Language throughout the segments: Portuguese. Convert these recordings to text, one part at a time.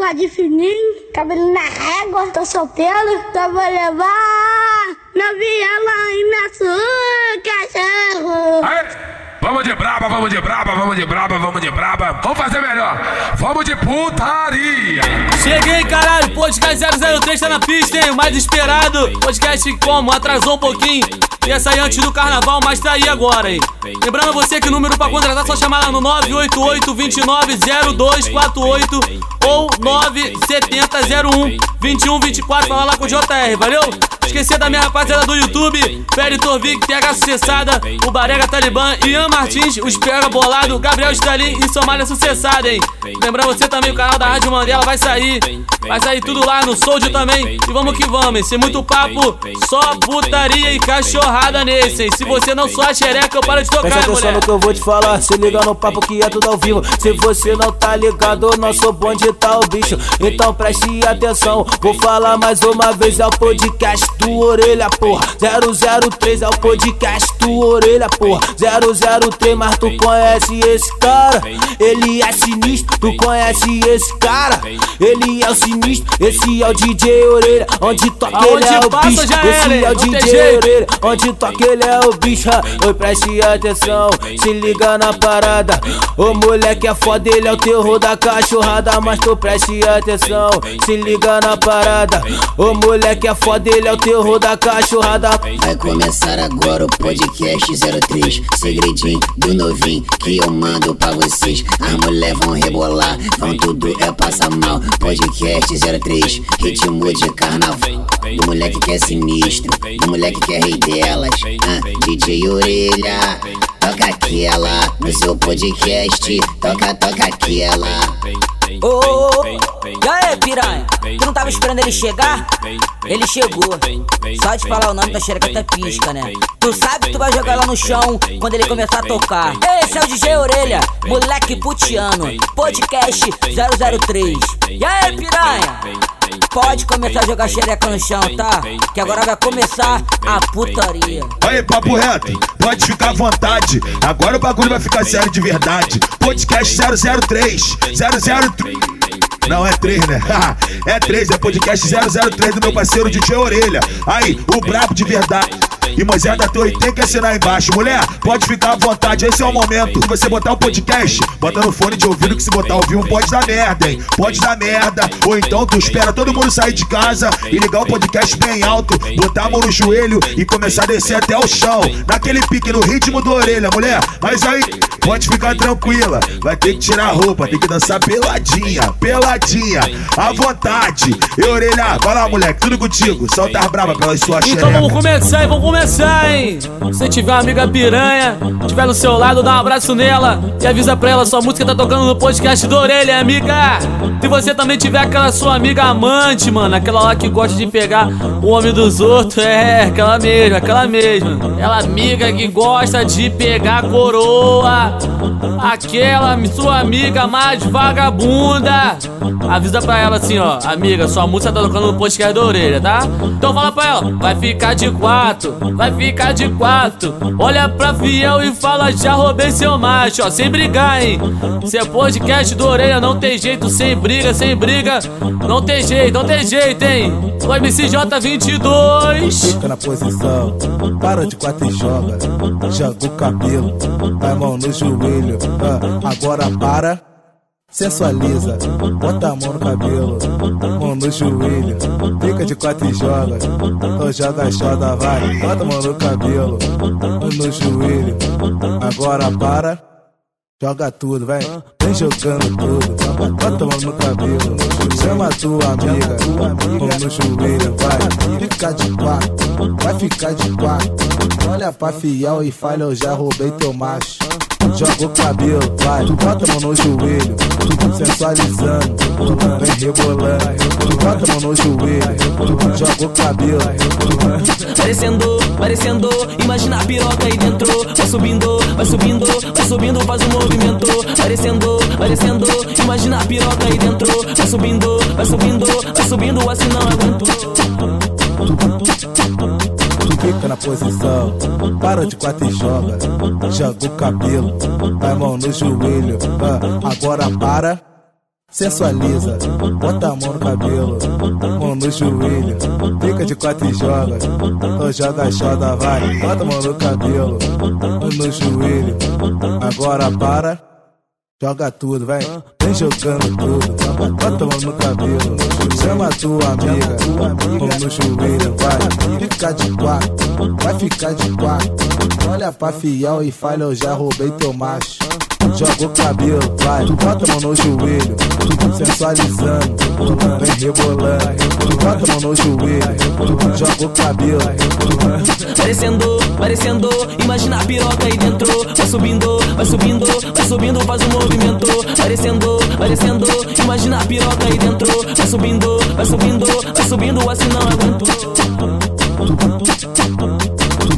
bigode fininho, cabelo na régua, tô solteiro, então vou levar na viela e na sua cachorro. Aê! Vamos de braba, vamos de braba, vamos de braba, vamos de braba. Vamos fazer melhor. Vamos de putaria. Cheguei, caralho. Podcast 003 tá na pista, hein? O mais esperado. Podcast como? Atrasou um pouquinho. Ia sair antes do carnaval, mas tá aí agora, hein? Lembrando você que o número pra contratar é só chamar lá no 988 29 0248 ou 97001 2124. Fala lá com o JR, valeu? Esquecer da minha rapaziada do YouTube, Peri Torvik, TH Sucessada, o Barega Talibã, Ian Martins, o Espera Bolado, Gabriel Stalin e Somália Sucessada, hein? Lembrando você também, o canal da Rádio Mandela vai sair, vai sair tudo lá no Soldier também. E vamos que vamos, hein? Sem muito papo, só putaria e cachorrada nesse, hein? Se você não só xereca, eu paro de tocar, Presta atenção no que eu vou te falar, se liga no papo que é tudo ao vivo. Se você não tá ligado, nosso bonde tá o bicho. Então preste atenção, vou falar mais uma vez, é o podcast do Orelha, porra. 003 é o podcast do Orelha, porra. 003, mas tu conhece esse cara? Ele é sinistro, tu conhece esse cara? Ele é o sinistro, esse é o DJ Orelha. Onde toca ele é o bicho, esse é o DJ. Orelha. Onde toca ele é o bicho, oi, preste atenção, se liga na parada. O moleque é foda, ele é o terror da cachorrada, mas tu preste atenção, se liga na parada. O moleque é foda, ele é o terror da cachorrada. Vai começar agora o podcast 03 Segredinho do novinho que eu mando pra vocês. As mulher vão rebolar, vão tudo é passar mal. Podcast 03, ritmo de carnaval. Do moleque que é sinistro, do moleque que é rei delas ah, DJ Orelha, toca aquela No seu podcast, toca, toca aquela Ô, ô, ô, e aí, piranha? Tu não tava esperando ele chegar? Ele chegou. Só de falar o nome da xereca até pisca, né? Tu sabe que tu vai jogar lá no chão quando ele começar a tocar. Esse é o DJ Orelha, moleque putiano. Podcast 003. E aí, piranha? Pode começar a jogar xereca no chão, tá? Que agora vai começar a putaria. Aí, papo reto, pode ficar à vontade. Agora o bagulho vai ficar sério de verdade. Podcast 003, 003. Não, é 3, né? é 3, é podcast 003 do meu parceiro DJ Orelha. Aí, o brabo de verdade. E Moisés da Torre tem que assinar embaixo. Mulher, pode ficar à vontade, esse é o momento. Você botar o podcast, bota no fone de ouvido que se botar ao vivo pode dar merda, hein? Pode dar merda. Ou então tu espera todo mundo sair de casa e ligar o podcast bem alto, botar a mão no joelho e começar a descer até o chão. Naquele pique no ritmo do orelha, mulher. Mas aí, pode ficar tranquila. Vai ter que tirar a roupa, tem que dançar peladinha, peladinha, à vontade. E orelha, vai lá, moleque, tudo contigo. Solta as brava pelas suas Então vamos começar, hein? Vamos começar, hein? Se tiver uma amiga piranha, tiver do seu lado, dá um abraço nela e avisa pra ela, sua música tá tocando no podcast do Orelha, amiga. Se você também tiver aquela sua amiga amante, mano, aquela lá que gosta de pegar o homem dos outros, é, aquela mesma, aquela mesma. Aquela amiga que gosta de pegar coroa, aquela sua amiga mais vagabunda. Avisa pra ela assim, ó, amiga, sua música tá tocando no podcast da orelha, tá? Então fala pra ela, vai ficar de quatro, vai ficar de quatro. Olha pra fiel e fala, já roubei seu macho, ó, sem brigar, hein? Se é podcast do orelha, não tem jeito, sem briga, sem briga, não tem jeito, não tem jeito, hein? O MCJ22. Fica na posição, para de quatro e joga. Joga o cabelo, a mão no joelho. ah, agora para, sensualiza. Bota a mão no cabelo, mão no joelho. Fica de quatro e joga. Então joga, joga, vai. Bota a mão no cabelo, mão no joelho. Agora para. Joga tudo, vai. Vem jogando tudo. Bota a mão no cabelo. Chama tua amiga. Mão no joelho, vai. Fica de quatro. Vai ficar de quatro. Olha pra fiel e fala, eu já roubei teu macho. Joga o cabelo, vai. Tu bota a mão no joelho. Tu sensualizando. Tu vem rebolando. Tu bota a mão no joelho. Tu joga o cabelo. Parecendo, parecendo, imagina a piroca aí dentro. Vai subindo, vai subindo, vai subindo, faz um movimento. Parecendo, parecendo, imagina a piroca aí dentro. Vai subindo, vai subindo, vai subindo, assim não aguento. Fica na posição, para de quatro e joga. Joga o cabelo, a mão no joelho. ah, agora para, sensualiza, bota a mão no cabelo, mão no joelho, fica de quatro e joga, então joga, joga, vai, bota a mão no cabelo, mão no joelho, agora para. Joga tudo, vai, vem jogando tudo, bota a mão no cabelo, chama a tua amiga, mão no joelho, vai, fica de quatro, vai ficar de quatro, olha pra fiel e falha, eu já roubei teu macho joga o cabelo, vai, tu bota a mão no joelho, tu sensualizando, tu vem rebolando, tu bota a mão no joelho, tu joga o cabelo, tu Parecendo, parecendo, imagina a piroca aí dentro, vai subindo, vai subindo, vai subindo, faz um movimento, parecendo, parecendo, imagina a piroca aí dentro, vai subindo, vai subindo, vai subindo, assim não aguento.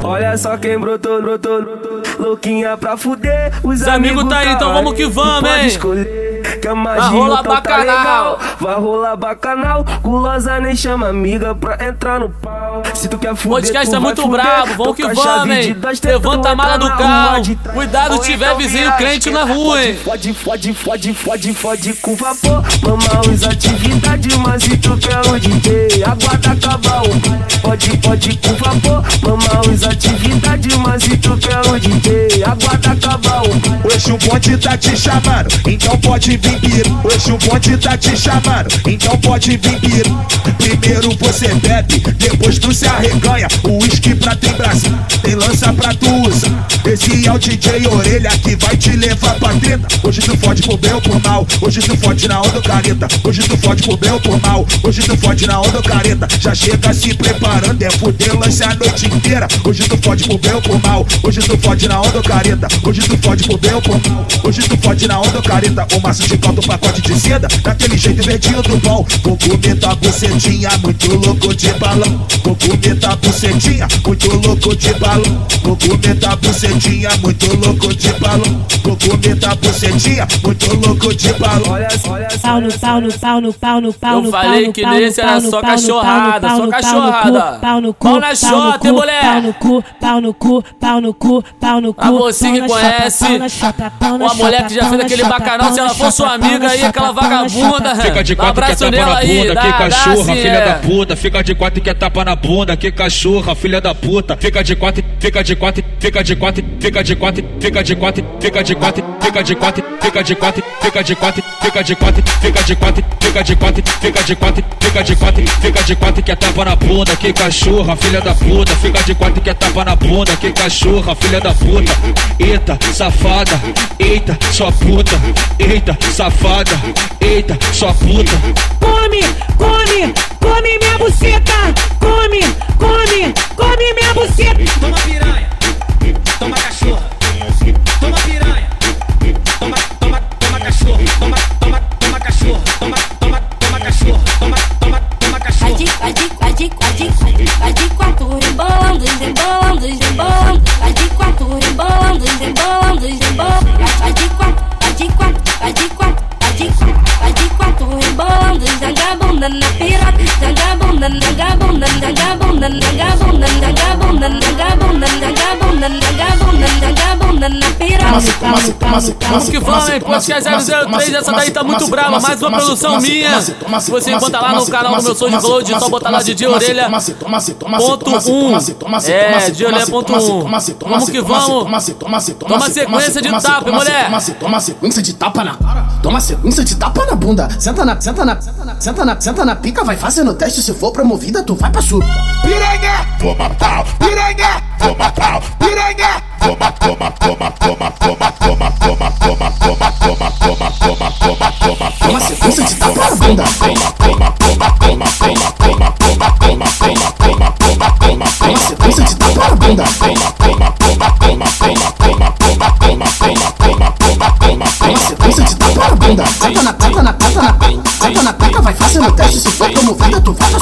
Olha só quem brotou, brotou, brotou louquinha pra fuder. Os, amigos tá aí, então vamos que vamos, hein? Que a magia Vai rolar então tá legal. Vai rolar bacanal. Gulosa nem chama amiga pra entrar no pau. Se tu quer fuder, Podcast tu é muito fuder, brabo, vamos que vamos, hein? Levanta a mala do carro. Cuidado, tiver vizinho crente na rua, hein? Fode, fode, fode, fode, fode com vapor. Mama, usa atividade, mas se tu quer o DJ, aguarda acabar o. Pode, pode com vapor. Mama, usa atividade, mas se tu quer o DJ, aguarda acabar o. Hoje o bonde tá te chamando, então pode vir piro. Hoje o bonde tá te chamando, então pode vir piro. Primeiro você bebe, depois tu se arreganha. O uísque pra tem Brasil, tem lança pra tu usar. Esse é o DJ Orelha que vai te levar pra treta. Hoje tu fode por bem ou por mal, hoje tu fode na onda careta. Hoje tu fode por bem ou por mal, hoje tu fode na onda careta. Já chega se preparando, é fuder lance a noite inteira. Hoje tu fode por bem ou por mal, hoje tu fode na onda careta. Hoje tu fode por bem ou por mal, hoje tu fode na onda careta. O maço de caldo, pacote de seda, daquele jeito verdinho do bom. Vou comer tua bucetinha, muito louco de balão. Vou comer tua bucetinha, muito louco de balão. Vou comer tua bucetinha, muito louco de balão. Vou comer tua bucetinha, muito louco de balão. Olha, olha, Pau no pau no pau no pau no pau Eu no falei pau no que pau nesse no era pau no só pau no cachorrada, pau só no pau no Pau no pau no cu? Pau no cu, pau no cu, pau no cu, pau no cu. A você pau que na conhece, chota, pau na chota, pau na uma mulher que já fez aquele bacanal, se ela for sua amiga aí, aquela vagabunda. Fica de um quatro que é tapa nela na bunda, que dá cachorra, sim, filha é. da puta. Fica de quatro que é tapa na bunda, que cachorra, filha da puta. Fica de quatro, fica de quatro, fica de quatro, fica de quatro, fica de quatro, fica de quatro, fica de quatro, fica de quatro, fica de quatro, fica de quatro, fica de quatro, fica de quatro, fica de quatro, fica de quatro, fica de quatro que é tapa na bunda, que cachorra, filha da puta. Fica de quatro que é tapa na bunda, que cachorra, filha da puta. Eita, safada, eita, sua puta. Eita, safada, eita, sua puta. Come, come, come minha buceta. Come, come, come minha buceta. Toma piranha, toma cachorra, toma piranha, rebolando, rebolando. Vai de quatro rebolando, rebolando, rebolando. Vai de quatro, vai de quatro, vai de quatro, vai de quatro, vai de quatro rebolando. Joga a bunda na piroca, joga a bunda, joga a bunda, joga a bunda, joga a bunda, joga a bunda, joga a bunda, joga a bunda, joga a bunda, joga a bunda na piroca. Vamos que vamos, hein? Podcast 003, essa daí tá muito brava, mais uma produção minha. Você encontra lá no canal do meu Soul de Flow, só botar lá de Orelha. Ponto um. É, de orelha ponto um. Vamos que vamos. Toma sequência de tapa, mulher. Toma, se- toma sequência de tapa na cara. Toma sequência de tapa na bunda. Senta na, senta na, senta na, senta na, senta na pica, vai fazendo teste. Se for promovida, tu vai pra. Piranha, toma pau, piranha, toma pau, piranha, toma, toma, toma, toma, toma, toma, toma, toma, toma, toma, toma, toma, toma, toma, Toma sequência de tapa na bunda. toma, toma, toma, toma, toma, toma, toma, toma, toma, toma, toma, toma, Toma sequência de tapa na bunda. toma, toma, toma, toma, toma, toma, toma, toma, toma, toma, toma, toma, Toma sequência de tapa na bunda. Na, senta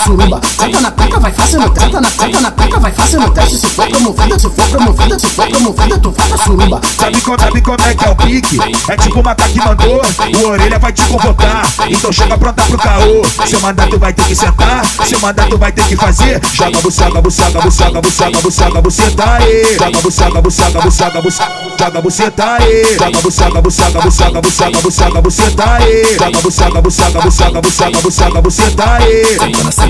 suruba. Senta na peca, vai no tenta na senta na peca, vai no teste. Se for promovida, se for promovida, se for promovida, tu bota suruba. Sabe como, sabe como é que é o pique? É tipo uma que mandou, o orelha vai te convocar. Então chega pronta pro caô. Seu mandato vai ter que sentar, seu mandato vai ter que fazer. Joga buçaga, buçaga, buçaga, buçaga, buçaga, buceta aí. Joga buçaga, buçaga, buçaga, buçaga, joga buceta aí. Joga buçaga, buçaga, buçaga, buçaga, buçaga, buceta aí. Joga buçaga, buçaga, buçaga, buçaga, buçaga, buceta aí.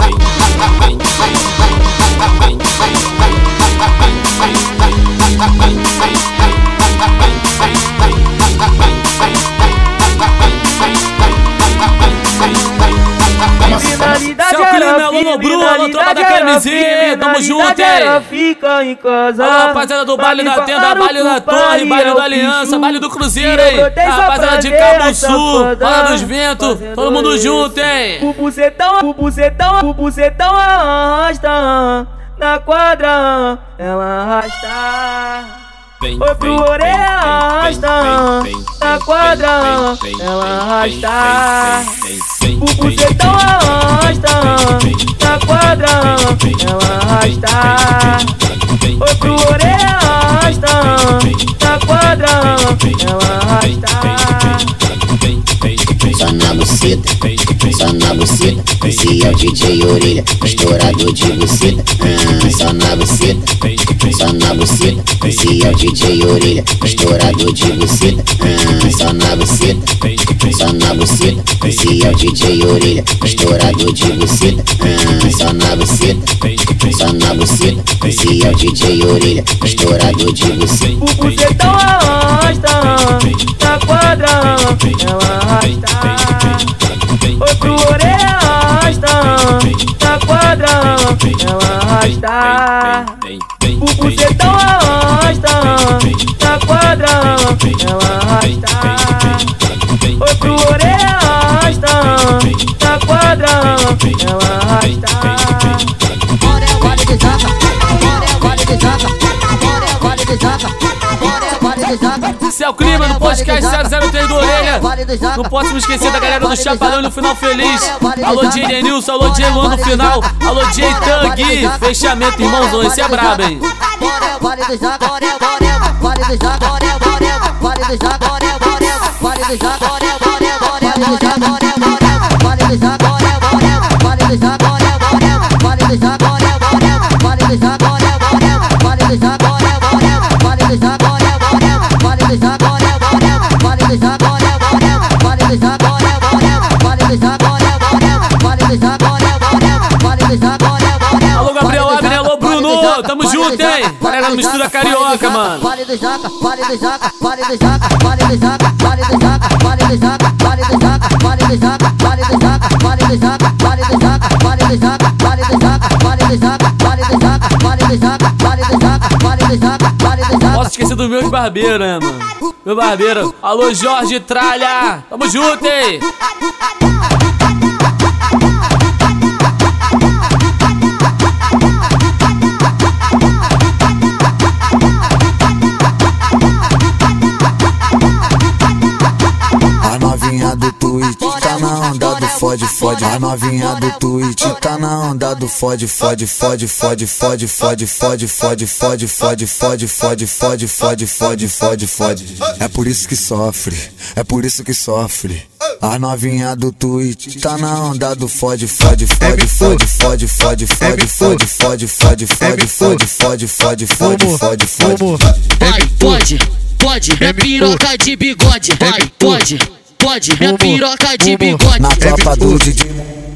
alô Bruno, alô tropa da camisinha, tamo junto, hein? Fica em casa. Alô, rapaziada do baile da tenda, baile da torre, baile da aliança, baile do cruzeiro, hein? Rapaziada de Cabo Sul, Bola dos Ventos, todo mundo junto, hein? O bucetão, o bucetão, o bucetão arrasta na quadra, ela arrasta. Oi pro orelha arrasta na quadra, ela arrasta. O bucetão arrasta na quadra, ela arrasta. Oi pro orelha arrasta na quadra, ela arrasta. Só na buceta, só na buceta. Esse é o DJ Orelha, estourador de buceta. Ah, só na buceta, só na buceta. Esse é o DJ Orelha, estourador de buceta. Ah, só na buceta, só na buceta. Esse é o DJ Orelha, estourador de buceta. Ah, só na buceta, só na buceta. Esse é o DJ Orelha, estourador de buceta. O bucetão arrasta na quadra, ela arrasta. Oi pro orelha arrasta na quadra, ela arrasta. O bucetão arrasta na quadra, ela arrasta. o clima no podcast 003 do Orelha. Não posso me esquecer da galera do Chapadão no final feliz. Alô, DJ Nilson, alô, DJ Luan no final. Alô, DJ Tangue. Fechamento, irmãozão, esse é brabo, hein? Vale do vale do vale do vale do vale do vale do vale do Mistura Carioca, mano. Vale do jaca, vale do jaca, vale do jaca, vale do jaca, vale do jaca, vale do jaca, vale do jaca, vale do jaca, vale do jaca, vale do jaca, vale do jaca, vale do jaca, vale do jaca, vale do jaca, vale do jaca, vale do jaca, vale do jaca, vale do jaca, vale do jaca. Posso esquecer do meu barbeiro, né, mano? Meu barbeiro. Alô, Jorge Tralha. Tamo junto, hein? Do Twitch tá na onda do fode, fode. A novinha do Twitch tá na onda do fode, fode, fode, fode, fode, fode, fode, fode, fode, fode, fode, fode, fode, fode, fode, fode, fode. É por isso que sofre, é por isso que sofre. A novinha do Twitch tá na onda do fode, fode, fode, fode, fode, fode, fode, fode, fode, fode, fode, fode, fode, fode, fode, fode, fode. Vai, pode, pode, é piroca de bigode. Vai, pode, pode, é piroca de bigode. Na tropa do Didi,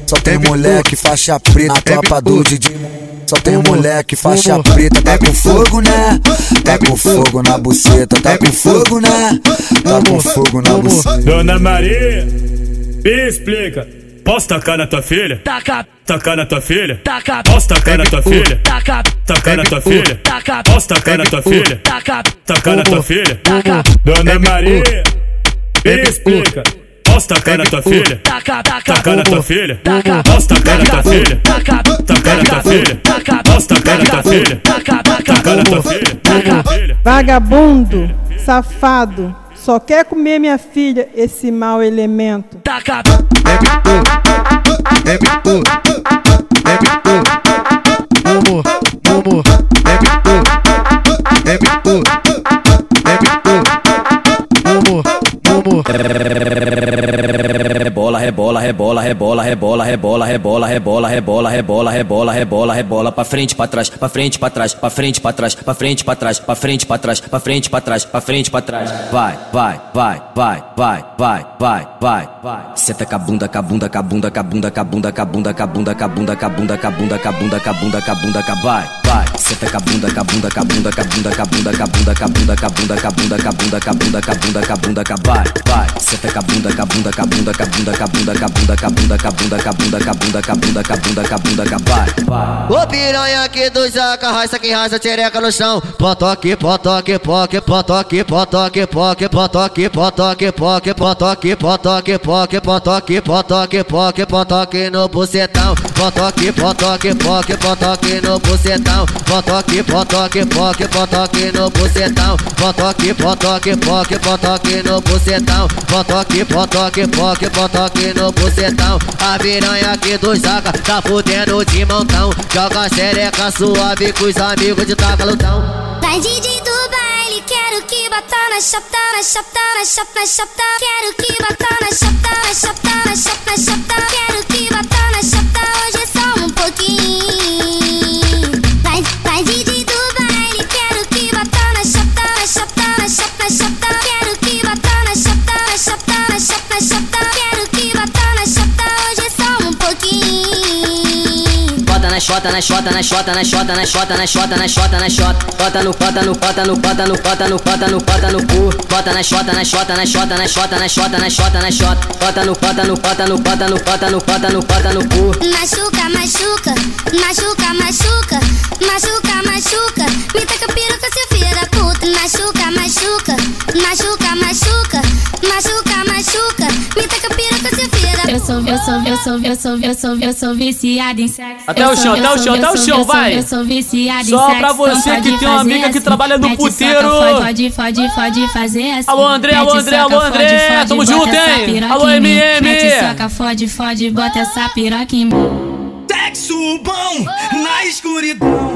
só tem moleque faixa preta. Na tropa do Didi, só tem moleque faixa preta. Tá com fogo, né? Tá com fogo na buceta. Tá com fogo, né? Tá com fogo na buceta. Dona Maria, me explica. Posso tacar na tua filha? Taca, Tacar na tua filha? taca, Posso tacar na tua filha? taca, Tacar na tua filha? taca, Posso tacar na tua filha? taca, Tacar na tua filha? taca, Dona Maria, explica. Mostra a cara tua filha. Taca na tua filha. Mostra a cara tua filha. Taca na tua filha. Mostra a cara tua filha. Taca na tua filha. Vagabundo, safado, só quer comer minha filha, esse mau elemento. Taca. Momo, momo, momo, momo, momo. Rebola, rebola, rebola, rebola, rebola, rebola, rebola, rebola, rebola, rebola, rebola, rebola, rebola, pra frente, pra trás, pra frente, pra trás, pra frente, pra trás, pra frente, pra trás, pra frente, pra trás, pra frente, pra trás, pra frente, pra trás. Vai, vai, vai, vai, vai, vai, vai, vai, vai. Senta com a bunda, com a bunda, com a bunda, com a bunda, com a bunda, com a bunda, com a bunda, com a bunda, com a bunda, com a bunda, com a bunda, com a bunda, com a bunda, com a vai, vai. Senta com a bunda, com a bunda, com a bunda, com a bunda, com a bunda, com a bunda, com a bunda, com a bunda, com a bunda, com a bunda, com a bunda, com a bunda, com a bunda, com a vai. Senta com a bunda, com a bunda, com a bunda, com a bunda, com a bunda, com a bunda, com a bunda, com a bunda, com a bunda, com a bunda, com a bunda, com a bunda, com a bunda, com a vai. Ô piranha aqui do Zaca, raça que raça tchereca no chão. Potoque, potoque, poque, potoque, potoque, poque, potoque, potoque, poque, potoque, potoque, poque, potoque, potoque, poque, potoque no bucetão. Potoque, potoque, poque, potoque no bucetão. Potoque, potoque, poque, potoque no bucetão. Potoque, potoque, poque, potoque no bucetão. Potoque, potoque, poque, potoque no bucetão. A piranha aqui do Zaca tá fudendo de montão. Joga xereca suave com os amigos de tagalutão. Vai DJ do baile, quero que bata na chata, na chata, na chata, na chata. Quero que bata na chata, na chata, na chata, na chata. Quero que bata na chata, hoje é só um pouquinho. Xota, na xota, na xota, na xota, na xota, na xota, na xota, na xota. Bota no, bota no, bota no, bota no, bota no, bota no, bota no cu. Bota na xota, na xota, na xota, na xota, na xota, na xota, na xota. Bota no, bota no, bota no, bota no, bota no, bota no, bota no cu. Machuca, machuca, machuca, machuca, machuca, machuca. Me taca piroca, seu filho da puta. Machuca, machuca, machuca, machuca, sou, eu sou, eu sou, eu sou, eu sou, eu sou viciada em sexo. Até Eu o sou, chão, eu até o sou, chão, eu até o sou, chão, eu sou, vai. Eu sou viciada em Só pra você não que tem uma amiga que assim. trabalha no puteiro. Pode, pode, pode fazer assim. Alô, André, alô, André, alô, André. Tamo bota junto, hein? Alô, em mim. MM. Mete soca, fode, fode, bota essa piroca em mim. Sexo bom na escuridão.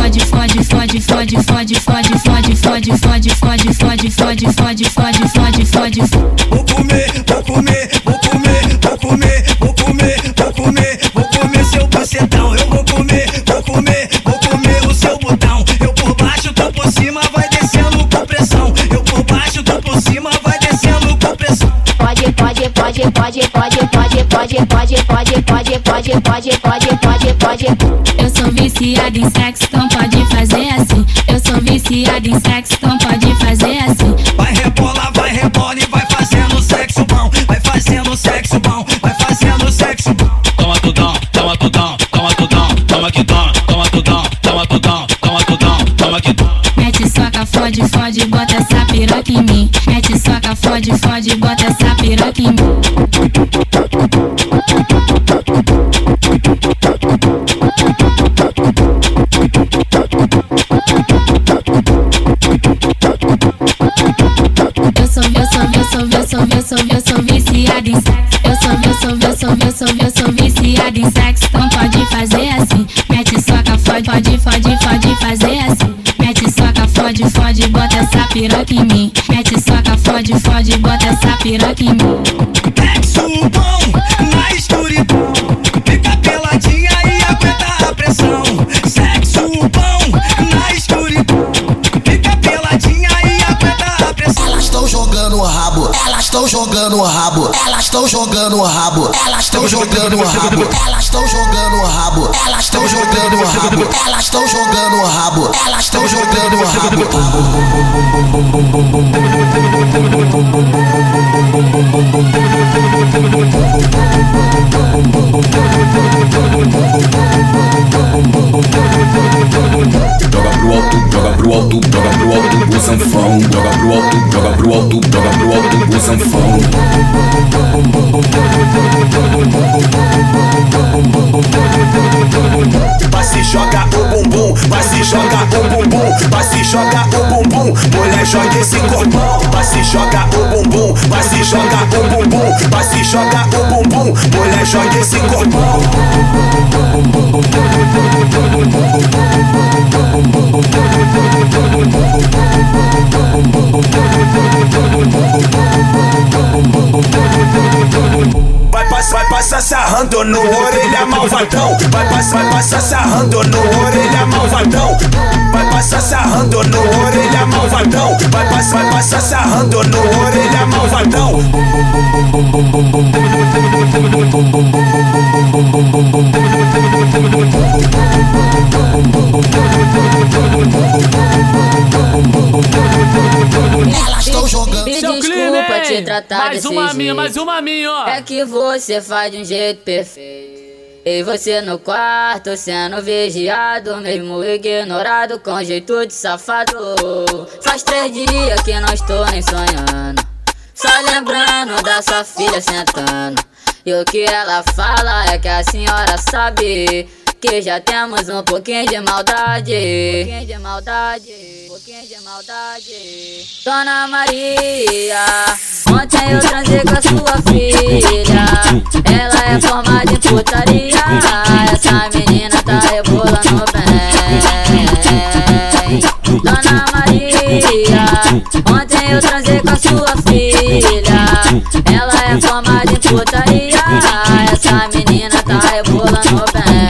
fode, fode, fode, fode, fode, fode, fode, fode, fode, fode, fode, fode, fode, fode. Vou comer, vou comer, vou comer, vou comer, vou comer, vou comer, vou comer seu bucetão. Eu vou comer, vou comer, vou comer o seu botão. Eu por baixo, tô por cima, vai descendo com pressão. Eu por baixo, tô por cima, vai descendo com pressão. Pode, pode, pode, pode, pode, pode, pode, pode, pode, pode, pode, pode, pode, pode, pode. Eu sou viciada em sexo, então pode fazer assim. Eu sou viciada em sexo, então pode fazer assim. Vai rebola, vai rebola e vai fazendo sexo bom. Vai fazendo sexo bom, vai fazendo sexo bom. Toma tudão, toma tudão, toma tudão, toma que toma, toma tudão, toma tudão, toma tudão, toma que toma. Mete soca, fode, fode, bota essa piroca em mim. Mete soca, fode, fode, bota essa piroca em mim. Fode, pode, pode fazer assim. Mete soca, fode, fode, bota essa piroca em mim. Mete soca, fode, fode, bota essa piroca em mim. Estão jogando o rabo, elas estão jogando o rabo, elas estão jogando o rabo, elas estão jogando o rabo, elas estão jogando o rabo, elas estão jogando o rabo, elas estão jogando o Joga pro alto, joga pro alto, joga pro alto o sanfão. Joga pro alto, joga pro alto, joga pro alto o sanfão. Vai se joga o bumbum, vai se joga o bumbum, vai se joga o bumbum, mulher joga esse corpão. Vai se joga o bumbum, vai se joga o bumbum, vai se joga o bumbum, mulher joga esse corpão. Sarrando no orelha malvadão. Vai passar, vai passar sarrando no orelha malvadão. Vai passar sarrando no orelha malvadão. Vai passar, vai passar sarrando no orelha malvadão. Elas estão jogando. Me Seu desculpa Clean, te tratar mais desse uma jeito. minha, mais uma minha, ó. É que você faz de um jeito perfeito. E você no quarto sendo vigiado, mesmo ignorado com jeito de safado. Faz três dias que não estou nem sonhando. Só lembrando da sua filha sentando. E o que ela fala é que a senhora sabe que já temos um pouquinho de maldade. Um pouquinho de maldade. Um pouquinho de maldade. Dona Maria, ontem eu transei com a sua filha. Ela é formada em putaria. Essa menina tá rebolando bem. Dona Maria, ontem eu transei com a sua filha. Ela é formada em putaria. Essa menina tá rebolando bem.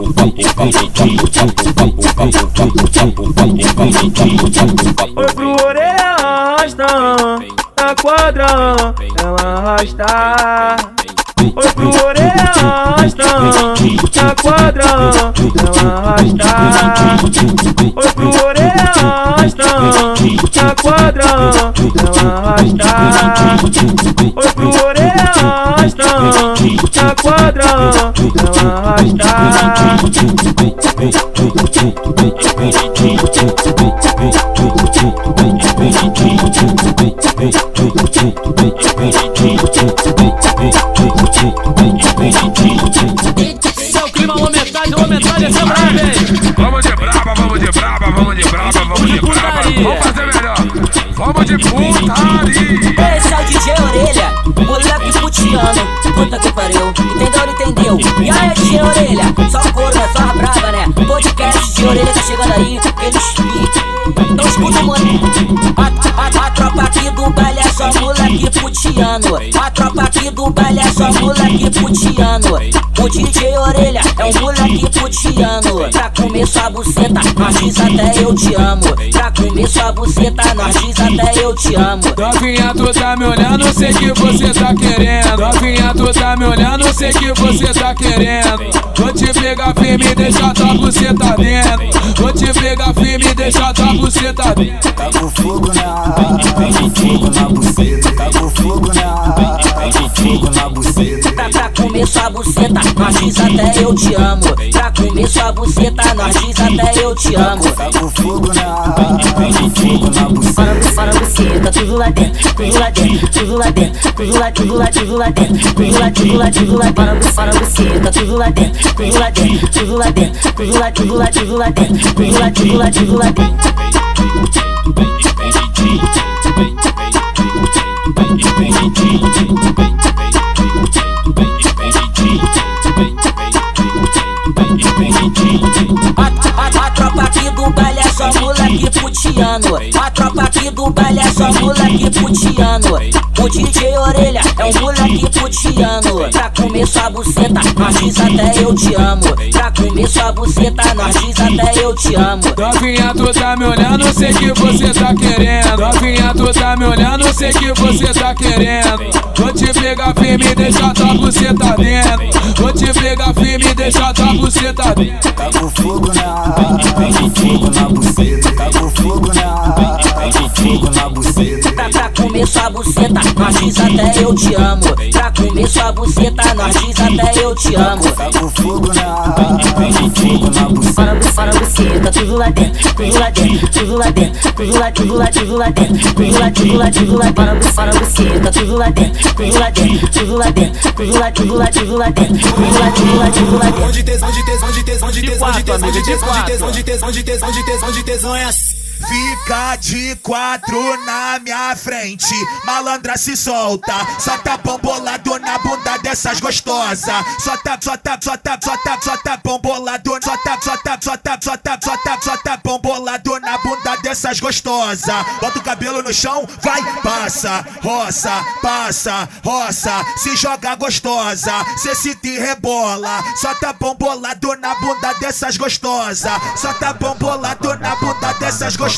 Foi pro orelha arrasta, na quadra ela arrasta o Coreia arrastando, quadra, quadrando, ela arrasta. quadra, Coreia arrastando, tá a quadra, arrasta. O a quadra, tá quadrando, ela arrasta. Puta que pariu, entendeu, entendeu? E aí, DJ Orelha, só cor, né? Só a braba, né? Podcast de Orelha tá chegando aí, eles Então escuta, mano. A, a, tropa aqui do baile é só moleque putiano. A tropa aqui do baile é só moleque putiano. O DJ Orelha é um moleque putiano. Pra comer sua buceta, nós diz até eu te amo. Pra comer sua buceta, nós diz até eu te amo. Novinha, tu tá me olhando, sei que você tá querendo. Novinha, tu tá me olhando, sei que você tá querendo. Vou te pegar firme e deixar tua buceta dentro. Te pegar firme e deixar tua buceta. Tá com fogo na, tá com fogo na buceta, tá com fogo na, tá fogo na buceta. Pra, pra comer sua buceta, nós diz até eu te amo. Pra comer sua buceta, nós diz até eu te amo. Tá com fogo na, tá buceta. Para buceta, tudo lá dentro, tudo lá dentro, tudo lá dentro, tudo lá, tudo lá, tudo lá dentro, tudo lá, tudo lá, tudo lá, para para buceta, tudo lá dentro, tudo lá dentro, tudo lá dentro, tudo lá, tudo lá, tudo lá dentro, tudo lá, tudo lá, tudo lá dentro. A, a, a tropa aqui do baile é só moleque putiano. A tropa aqui do baile é só moleque putiano. O DJ Orelha é um moleque putiano. Pra comer sua buceta, nós diz até eu te amo. Pra comer sua buceta, nós diz até eu te amo. Novinha, tu tá me olhando, sei que você tá querendo. Novinha, tu tá me olhando, sei que você tá querendo. Vou te pegar firme, deixa tua buceta dentro. Vou te pegar firme, deixa tua buceta dentro. Tá com fogo na, tá com fogo na buceta, tá com fogo na, tá fogo na buceta. Pra, pra comer sua buceta, nós diz até eu te amo. Pra comer sua buceta, nós diz até eu te amo. Tá fogo na, tá buceta. Para, para buceta, tudo lá dentro, tudo lá dentro, tudo lá dentro, tudo lá, tudo lá, tudo lá dentro, tudo lá, tudo lá, tudo lá, para, para buceta, tudo lá dentro, tudo lá dentro, tudo lá dentro, tudo lá, tudo lá, tudo lá dentro, tudo lá, tudo lá, tudo lá dentro. Onde tesão, onde tesão, onde tesão, onde tesão, onde tesão, onde tesão, onde tesão, onde tesão, onde tesão é assim. Fica de quatro na minha frente, malandra se solta, só tá bombolado na bunda dessas gostosas. Só tá, só tá, só tá, só tá, só tá bombolado, só tá, só tá, só tá, só tá, só tá, só tá bombolado na bunda dessas gostosas. Bota o cabelo no chão, vai, passa, roça, passa, roça, se joga gostosa, cê se te rebola. Só tá bombolado na bunda dessas gostosas, só tá bombolado na bunda dessas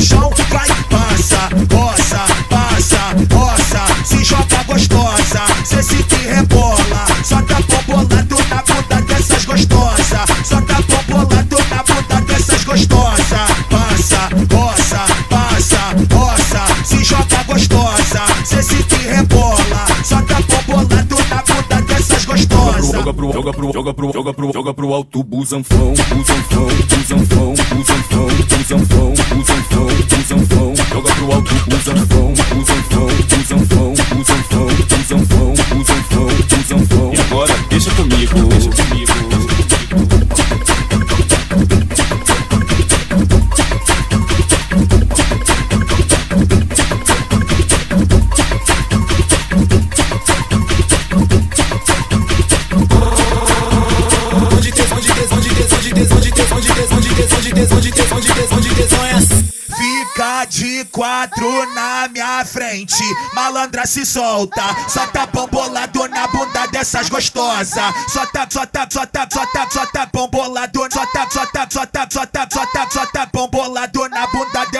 chão, vai, passa, roça, passa, roça, se joga gostosa, cê se te rebola, Joga pro, joga pro, joga pro, joga pro, alto, busanfão, busanfão, busanfão, busanfão, busanfão, busanfão, busanfão, joga pro alto, busanfão, busanfão, malandra se solta, só tá bombolado na bunda dessas gostosas. Só tá, só tá, só tá, só tá, só tá bombolado, só tá, só tá, só tá, só tá, só tá, só tá bombolado na bunda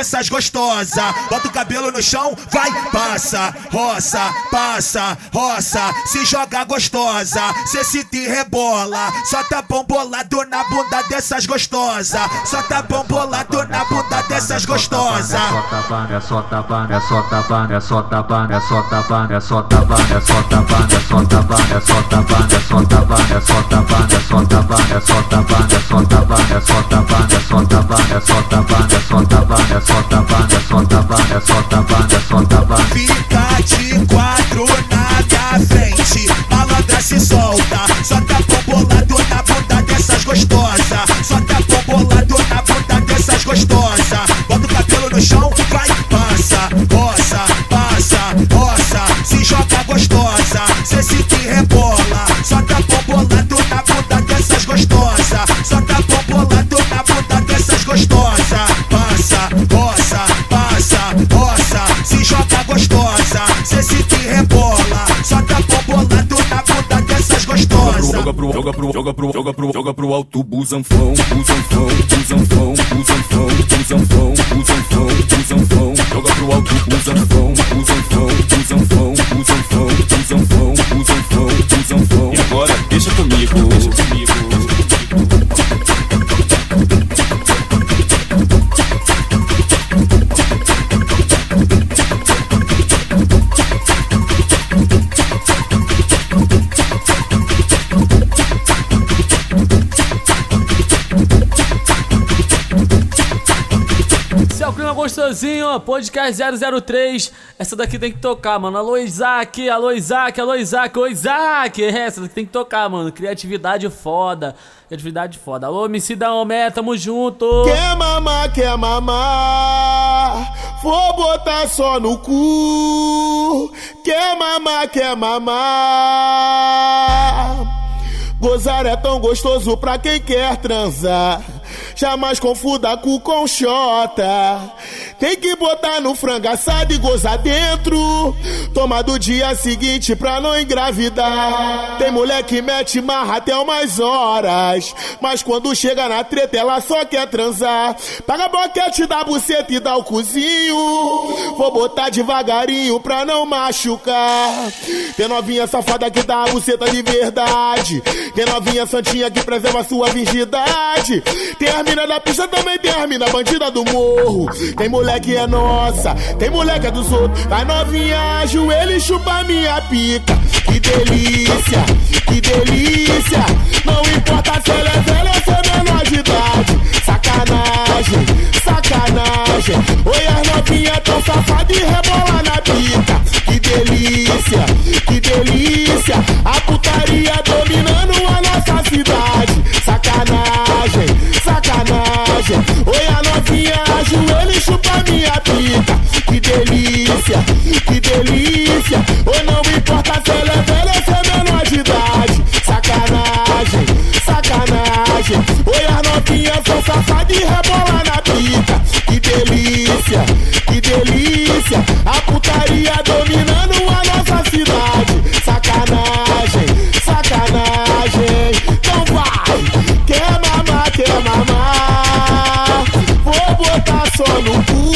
dessas gostosas. Bota o cabelo no chão, vai, passa, roça, passa, roça, se joga gostosa, cê se te rebola. Só tá bombolado na bunda dessas gostosas. Só tá bombolado na bunda dessas gostosas. É só tapando, é só tapando, é só tapando, é só tapando, é só tapando, é só tapando, é só tapando, é só tapando, é só é só tapando, é só é só tapando, é só é só tapando, é só é só tapando, é só é só tapando, é só tapando, é só tapando, é só tapando. Fica de quatro na minha frente, malandra se solta, tá bombolado na bunda dessas gostosas, só tá bombolado na bunda dessas gostosas. Bota o cabelo no chão, vai, passa, roça, passa, roça, se joga gostosa, cê se te rebola, pro, joga pro, joga pro, joga pro, joga pro alto, busanfão, busanfão, busanfão, busanfão, busanfão, busanfão, busanfão, joga pro alto, busanfão, busanfão, busanfão, busanfão, busanfão, busanfão, busanfão. E agora, deixa comigo, deixa comigo. Gostosinho, podcast 003. Essa daqui tem que tocar, mano. Alô, Isaac, alô, Isaac, alô, Isaac, Isaac. É, essa daqui tem que tocar, mano. Criatividade foda. Criatividade foda. Alô, MC da Homé, tamo junto. Quer mamar, quer mamar, vou botar só no cu. Quer mamar, quer mamar. Gozar é tão gostoso pra quem quer transar. Jamais confunda com xota. Tem que botar no frango assado e gozar dentro. Toma do dia seguinte pra não engravidar. Tem mulher que mete marra até umas horas. Mas quando chega na treta, ela só quer transar. Paga boquete da buceta e dá o cozinho. Vou botar devagarinho pra não machucar. Tem novinha safada que dá a buceta de verdade. Tem novinha santinha que preserva sua virgindade. Tem mina da pista, também tem as mina bandida do morro. Tem mulher que é nossa, tem mulher que é dos outros. Vai novinha, ajoelha e chupa minha pica. Que delícia, que delícia. Não importa se ela é velha ou se é menor de idade. Sacanagem, sacanagem. Oi, as novinhas tão safada e rebola na pica. Que delícia, que delícia. A putaria dominando a nossa cidade. Oi, a novinha, ajoelha e chupa minha pica. Que delícia, que delícia. Oi, não importa se ela é velha ou se é menor de idade. Sacanagem, sacanagem. Oi, as novinhas são safadas e rebola na pica. Que delícia, que delícia. A putaria dominando a nossa cidade. Só no cu.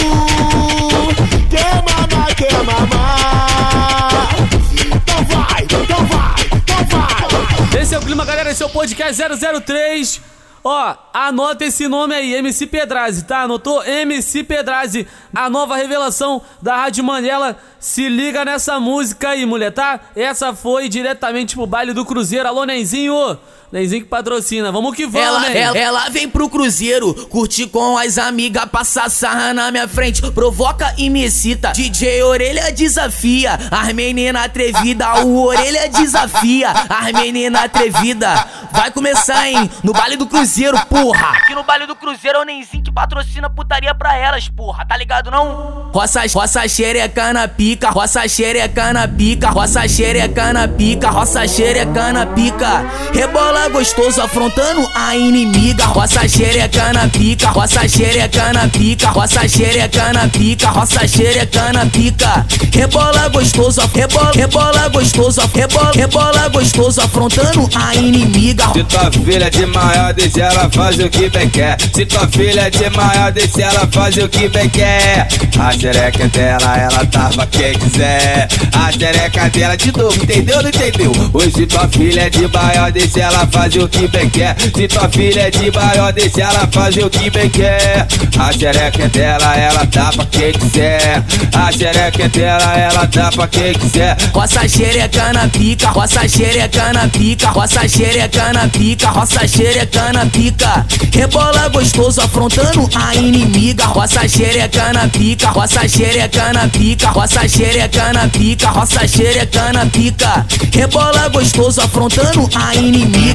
Quer mamar, quer mamar. Então vai, então vai, então vai. Esse é o clima, galera. Esse é o podcast 003. Ó, anota esse nome aí, MC Pedrazi, tá? Anotou? MC Pedrazi, a nova revelação da Rádio Manela. Se liga nessa música aí, mulher, tá? Essa foi diretamente pro baile do Cruzeiro. Alô, Nenzinho! Nenzinho que patrocina. Vamos que vamos, Ela, Nen. ela, ela vem pro cruzeiro, curte com as amigas, passa sarra na minha frente, provoca e me excita. DJ Orelha desafia, as menina atrevida, o Orelha desafia, as menina atrevida. Vai começar, hein, no baile do cruzeiro, porra. Aqui no baile do Cruzeiro é o Nenzinho que patrocina putaria pra elas, porra. Tá ligado não? Roça, roça xereca na pica, roça xereca na pica, roça xereca na pica, roça xereca na pica. Rebola gostoso afrontando a inimiga, roça xereca na pica, roça xereca na pica, roça xereca na pica, roça xereca na pica. Rebola gostoso, rebola, rebola gostoso, rebola, rebola gostoso afrontando a inimiga. Se tua filha de maior, deixa ela fazer o que bem quer. Se tua filha de maior, deixa ela fazer o que bem quer. A xereca dela, ela tava quem quiser. A xereca dela de novo, entendeu não entendeu? Hoje tua filha é de maior, deixa ela fazer o que bem quer. Se tua filha é de maior, deixa ela fazer o que bem quer. A xereca dela, ela tá pra quem quiser. A xereca dela, ela tá pra quem quiser. Roça xereca na pica, roça xereca na pica, roça xereca na pica, roça xereca na pica. Rebola gostoso afrontando a inimiga, roça xereca na pica, roça xereca na pica, roça xereca na pica, roça xereca na pica. Rebola gostoso afrontando a inimiga.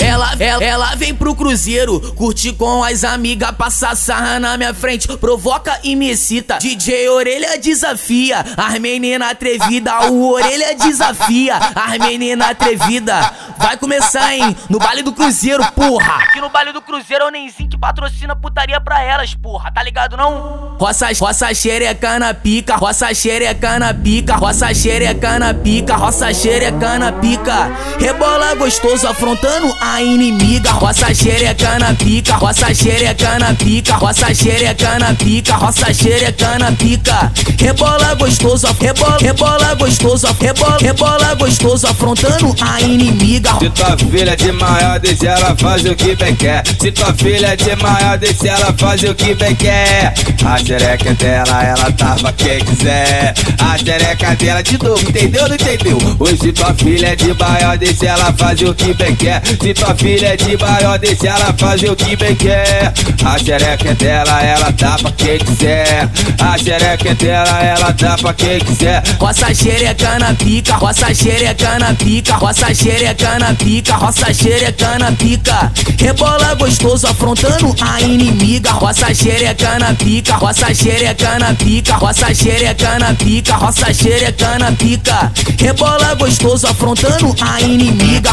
Ela, ela, ela vem pro cruzeiro, curte com as amigas, passa sarra na minha frente, provoca e me excita. DJ Orelha desafia, as menina atrevida, o Orelha desafia, as menina atrevida. Vai começar, hein, no baile do cruzeiro, porra. Aqui no baile do Cruzeiro é o Nenzinho que patrocina putaria pra elas, porra. Tá ligado não? Roça, roça xereca na pica, roça xereca na pica, roça xereca na pica, roça xereca na pica. Rebola gostoso afrontando a inimiga, roça roça xereca na pica, roça xereca na pica, roça xereca na pica, roça xereca na pica. Rebola gostoso, rebola, rebola gostoso, rebola, rebola gostoso, afrontando a inimiga. Se tua filha de maior, deixa ela fazer o que bem quer. Se tua filha de maior, deixa ela fazer o que bem quer. A xereca dela, ela tava quem quiser. A xereca dela de novo, entendeu? Não entendeu? Hoje tua filha é de maior, deixa ela fazer o que bem quer. Se tua filha é de maior, deixa ela fazer o que bem quer. A xereca dela, ela dá pra quem quiser. A xereca dela, ela dá pra quem quiser. Roça xereca na pica, roça xereca na pica, roça xereca na pica, roça xereca na pica. Rebola gostoso, afrontando a inimiga. Roça xereca na pica, roça xereca na pica, roça xereca na pica, roça xereca na pica. Rebola gostoso, afrontando a inimiga.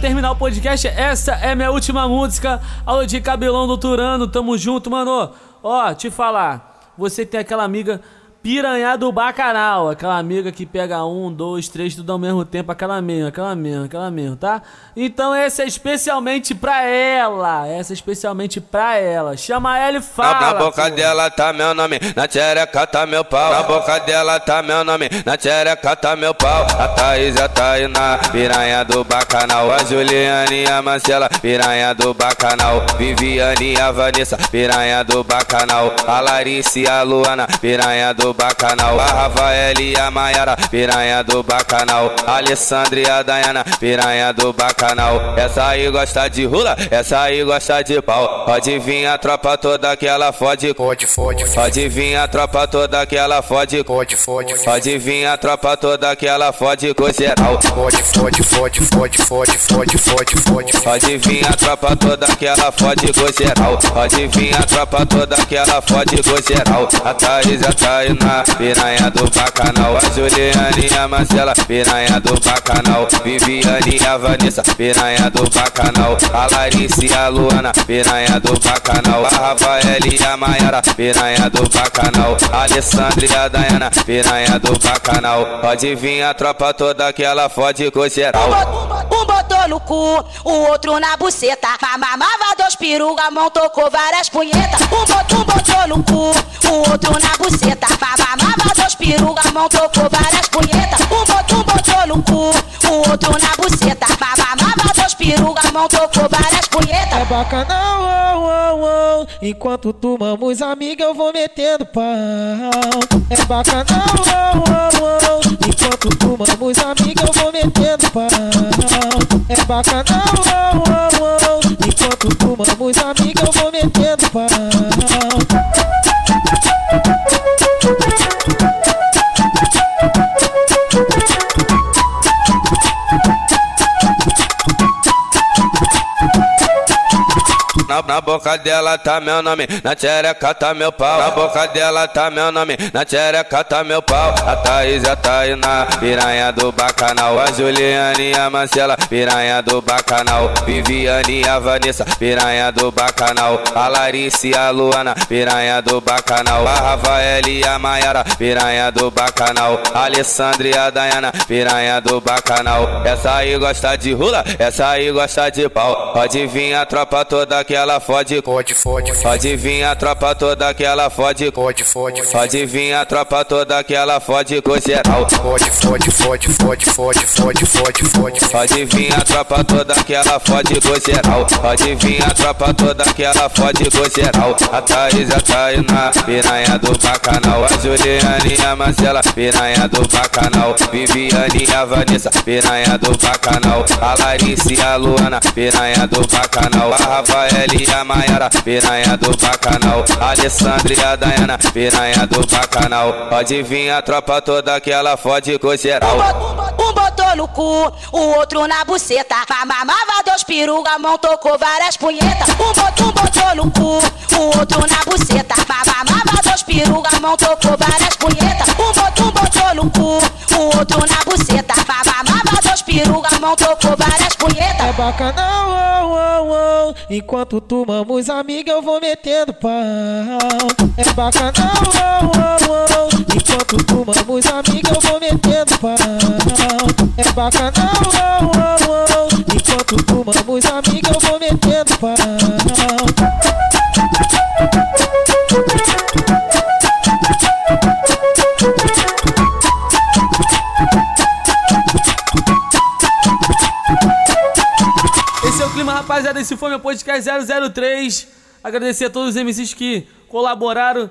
Terminar o podcast, essa é minha última música. Aula de cabelão do Turano, tamo junto, mano. Ó, te falar, você tem aquela amiga piranha do bacanal, aquela amiga que pega um, dois, três, tudo ao mesmo tempo, aquela mesmo, aquela mesmo, aquela mesmo, tá? Então essa é especialmente pra ela, essa é especialmente pra ela. Chama ela e fala. Na boca pô. dela tá meu nome, na tchereca tá meu pau. Na boca dela tá meu nome, na tchereca tá meu pau. A Thaís, a Tainá, piranha do bacanal. A Juliane, a Marcela, piranha do bacanal. Viviane, a Vanessa, piranha do bacanal. A Larissa e a Luana, piranha do bacanal. A Rafael e a Maiara, piranha do bacanal. A Alessandra e a Dayana, piranha do bacanal. Essa aí gosta de rula, essa aí gosta de pau. Pode vir a tropa toda que ela fode. Pode, fode. Pode vir a tropa toda que ela fode. Pode, fode. Pode vir a tropa toda que ela fode com geral. Pode, fode, fode, fode, fode, fode, fode, fode. Pode vir a tropa toda que ela fode com geral. Pode vir a tropa toda que ela fode com geral. A Thaís, a Tainá, piranha do bacanal. A Juliane e a Marcela, piranha do bacanal. Viviane e a Vanessa, piranha do bacanal. A Larissa e a Luana, piranha do bacanal. A Rafael e a Maiara, piranha do bacanal. A Alessandra e a Dayana, piranha do bacanal. Pode vir a tropa toda que ela fode com geral. Um no cu, o outro na buceta. Mamava dois peru, mão tocou várias punhetas. Um botou, um botou no cu, o outro na buceta. Mamava dois peru, mão tocou várias punhetas. Um botou, um botou no cu, o outro na buceta. Mamava dois peru, a mão tocou várias punhetas. É bacanal, oh, oh, oh. Enquanto tomamos amiga, eu vou metendo pau. É bacanal, oh, oh, oh. Enquanto tomamos amiga, eu vou metendo pau. É bacanal, oh, oh, oh. Enquanto tomamos amiga, eu vou metendo pau. Na, na boca dela tá meu nome, na tchereca tá meu pau. Na boca dela tá meu nome, na tchereca tá meu pau. A Thaís, a Tainá, piranha do bacanal. A Juliane a Marcela, piranha do bacanal. Viviane a Vanessa, piranha do bacanal. A Larissa e a Luana, piranha do bacanal. A Rafael e a Maiara, piranha do bacanal. A Alessandra e a Dayana, piranha do bacanal. Essa aí gosta de rula, essa aí gosta de pau. Pode vir a tropa toda que ela fode. Pode, fode. Pode vir a tropa toda que ela fode. Pode, fode. Pode vir a tropa toda que ela fode com geral. Pode, fode, fode, fode, fode, fode, fode, fode. Pode vir a tropa toda que ela fode com geral. Pode vir a tropa toda que ela fode com geral. A Thaís, a Tainá, piranha do bacanal. A Juliane a Marcela, piranha do bacanal. Viviane a Vanessa, piranha do bacanal. A Larissa a Luana, piranha do bacanal. A Rafael e a Maiara, piranha do bacanal. Alessandra e a Dayana, piranha do bacanal. Pode vir a tropa toda que ela fode com geral. Um botou no cu, o outro na buceta. Mamava dois peru, a mão tocou várias punhetas. Um botou, um botou no cu, o outro na buceta. Mamava dois peru, a mão tocou várias punhetas. Um botou, um botou no cu, o outro na buceta. Mamava dois peru, a mão, trocou várias punhetas. É bacanal, oh, oh, oh. Enquanto tomamos amiga, eu vou metendo pau. É bacanal, oh, oh, oh. Enquanto tomamos amiga, eu vou metendo pau. É bacanal, oh, oh, oh. Enquanto tomamos amiga, eu vou metendo pau. Esse foi meu podcast 003. Agradecer a todos os MCs que colaboraram.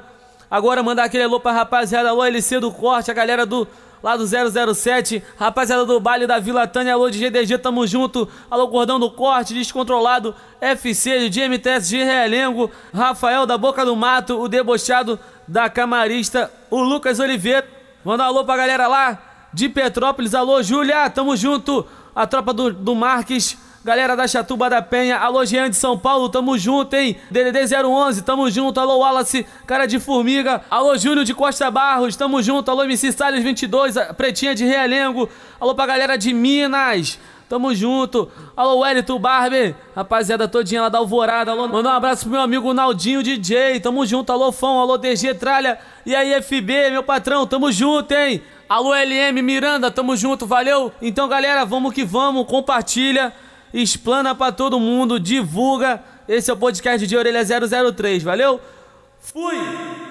Agora mandar aquele alô pra rapaziada, alô LC do Corte, a galera do lá do 007, rapaziada do baile da Vila Tânia, alô de GDG, tamo junto. Alô Gordão do Corte, Descontrolado, FC, de MTS de Realengo, Rafael da Boca do Mato, o debochado da Camarista, o Lucas Oliveira. Mandar um alô pra galera lá de Petrópolis, alô Júlia, tamo junto. A tropa do, do Marques, Galera da Chatuba da Penha, alô Jean de São Paulo, tamo junto, hein? DDD 011, tamo junto, alô Wallace, cara de formiga, alô Júnior de Costa Barros, tamo junto, alô MC Salles 22, a Pretinha de Realengo, alô pra galera de Minas, tamo junto, alô Wellington Barber, rapaziada todinha lá da Alvorada, alô, manda um abraço pro meu amigo Naldinho DJ, tamo junto, alô Fão, alô DG Tralha, e aí FB, meu patrão, tamo junto, hein? Alô LM Miranda, tamo junto, valeu? Então galera, vamos que vamos, compartilha explana pra todo mundo, divulga. Esse é o podcast de Orelha 003, valeu? Fui!